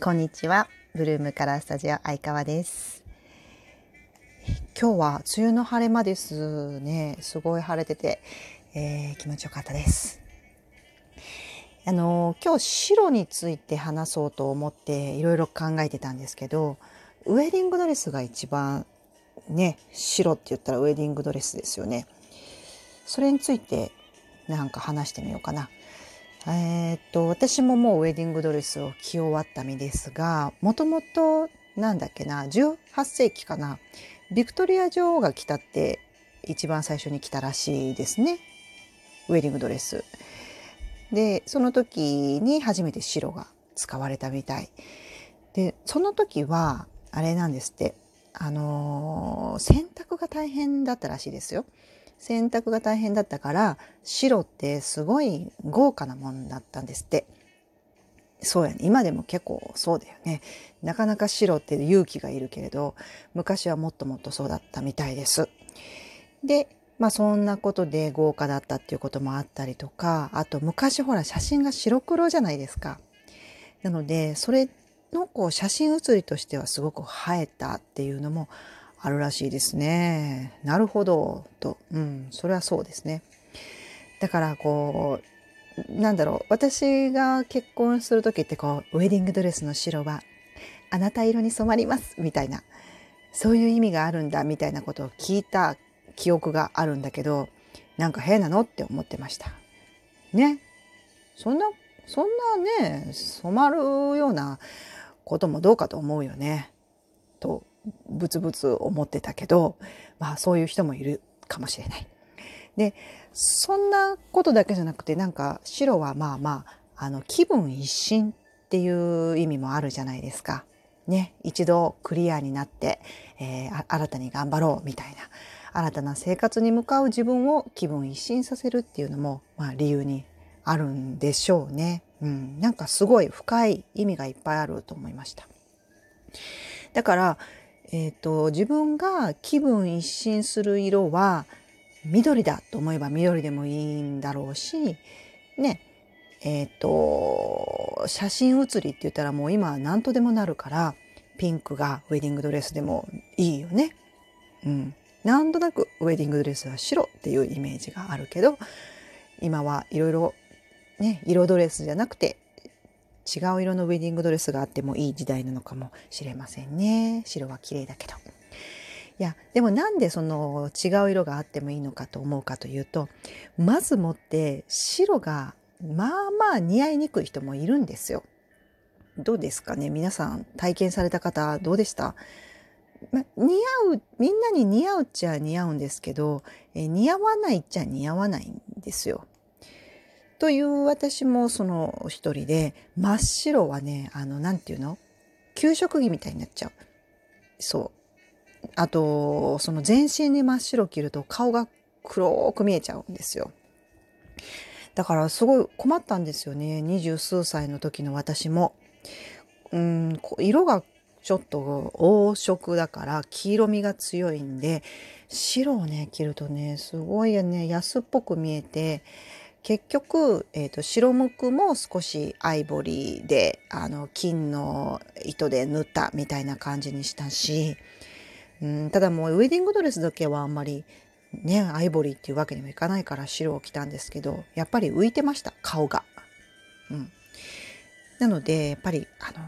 こんにちは。ブルームカラースタジオ相川です。今日は梅雨の晴れ間ですね。すごい晴れてて、えー気持ちよかったです。あの今日白について話そうと思っていろいろ考えてたんですけど、ウェディングドレスが一番ね、白って言ったらウェディングドレスですよね。それについてなんか話してみようかな。えーっと私ももうウェディングドレスを着終わった身ですがもともとなんだっけな18世紀かなビクトリア女王が着たって一番最初に着たらしいですねウェディングドレス。でその時に初めて白が使われたみたい。でその時はあれなんですってあのー洗濯が大変だったらしいですよ。洗濯が大変だったから白ってすごい豪華なもんだったんですって。そうやね。今でも結構そうだよね。なかなか白って勇気がいるけれど昔はもっともっとそうだったみたいです。でまあそんなことで豪華だったっていうこともあったりとかあと昔ほら写真が白黒じゃないですか。なのでそれのこう写真写りとしてはすごく映えたっていうのもあるらしいですね。なるほど。と。うん。それはそうですね。だからこう、なんだろう。私が結婚する時ってこう、ウェディングドレスの白は、あなた色に染まります。みたいな。そういう意味があるんだ。みたいなことを聞いた記憶があるんだけど、なんか変なのって思ってました。ね。そんな、そんなね、染まるようなこともどうかと思うよね。とブツブツ思ってたけど、まあそういう人もいるかもしれない。で、そんなことだけじゃなくて、なんか白はまあまあ、あの気分一新っていう意味もあるじゃないですか。ね、一度クリアになって、えー新たに頑張ろうみたいな。新たな生活に向かう自分を気分一新させるっていうのも、まあ理由にあるんでしょうね。うん、なんかすごい深い意味がいっぱいあると思いました。だから、えっ、と、自分が気分一新する色は緑だと思えば緑でもいいんだろうし、ね、えっ、と、写真写りって言ったらもう今は何とでもなるから、ピンクがウェディングドレスでもいいよね。うん。なんとなくウェディングドレスは白っていうイメージがあるけど、今はいろいろね、色ドレスじゃなくて違う色のウェディングドレスがあってもいい時代なのかもしれませんね。白は綺麗だけど。いや、でもなんでその違う色があってもいいのかと思うかというと、まずもって白がまあまあ似合いにくい人もいるんですよ。どうですかね？皆さん体験された方どうでした？ま、似合う、みんなに似合うっちゃ似合うんですけど、え似合わないっちゃ似合わないんですよ。という私もその一人で、真っ白はね、あの、なんていうの？給食着みたいになっちゃう。そう。あと、その全身に真っ白着ると顔が黒く見えちゃうんですよ。だからすごい困ったんですよね。二十数歳の時の私も。うん、色がちょっと黄色だから黄色みが強いんで、白をね、着るとね、すごいね、安っぽく見えて、結局、えー、と白無垢も少しアイボリーであの金の糸で縫ったみたいな感じにしたし、うん、ただもうウェディングドレスだけはあんまりねアイボリーっていうわけにもいかないから白を着たんですけどやっぱり浮いてました顔が。うん、なのでやっぱりあの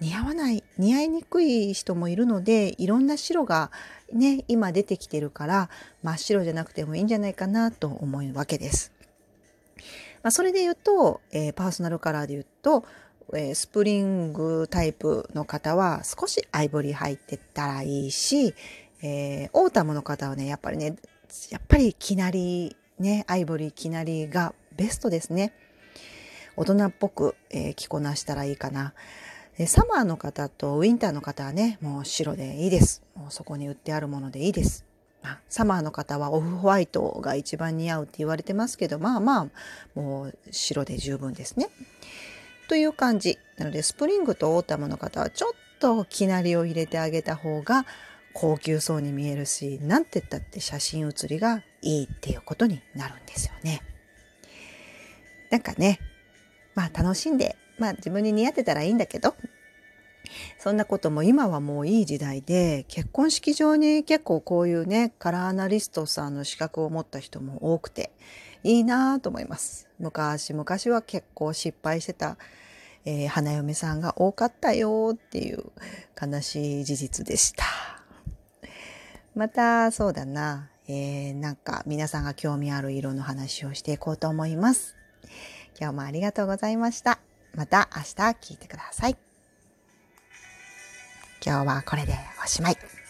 似合わない似合いにくい人もいるのでいろんな白がね今出てきてるから真っ白じゃなくてもいいんじゃないかなと思うわけです。まあ、それで言うと、えーパーソナルカラーで言うと、えースプリングタイプの方は少しアイボリー入ってたらいいし、えーオータムの方はね、やっぱりね、やっぱりきなり、ね、アイボリーきなりがベストですね。大人っぽく、えー着こなしたらいいかな。サマーの方とウィンターの方はね、もう白でいいです。もうそこに売ってあるものでいいです。サマーの方はオフホワイトが一番似合うって言われてますけど、まあまあ、もう白で十分ですね。という感じ。なので、スプリングとオータムの方はちょっと生成りを入れてあげた方が高級そうに見えるし、なんて言ったって写真写りがいいっていうことになるんですよね。なんかね、まあ楽しんで、まあ自分に似合ってたらいいんだけど、そんなことも今はもういい時代で、結婚式場に結構こういうね、カラーアナリストさんの資格を持った人も多くて、いいなと思います。昔々は結構失敗してた、えー、花嫁さんが多かったよっていう悲しい事実でした。また、そうだな、えー、なんか皆さんが興味ある色の話をしていこうと思います。今日もありがとうございました。また明日聞いてください。今日はこれでおしまい。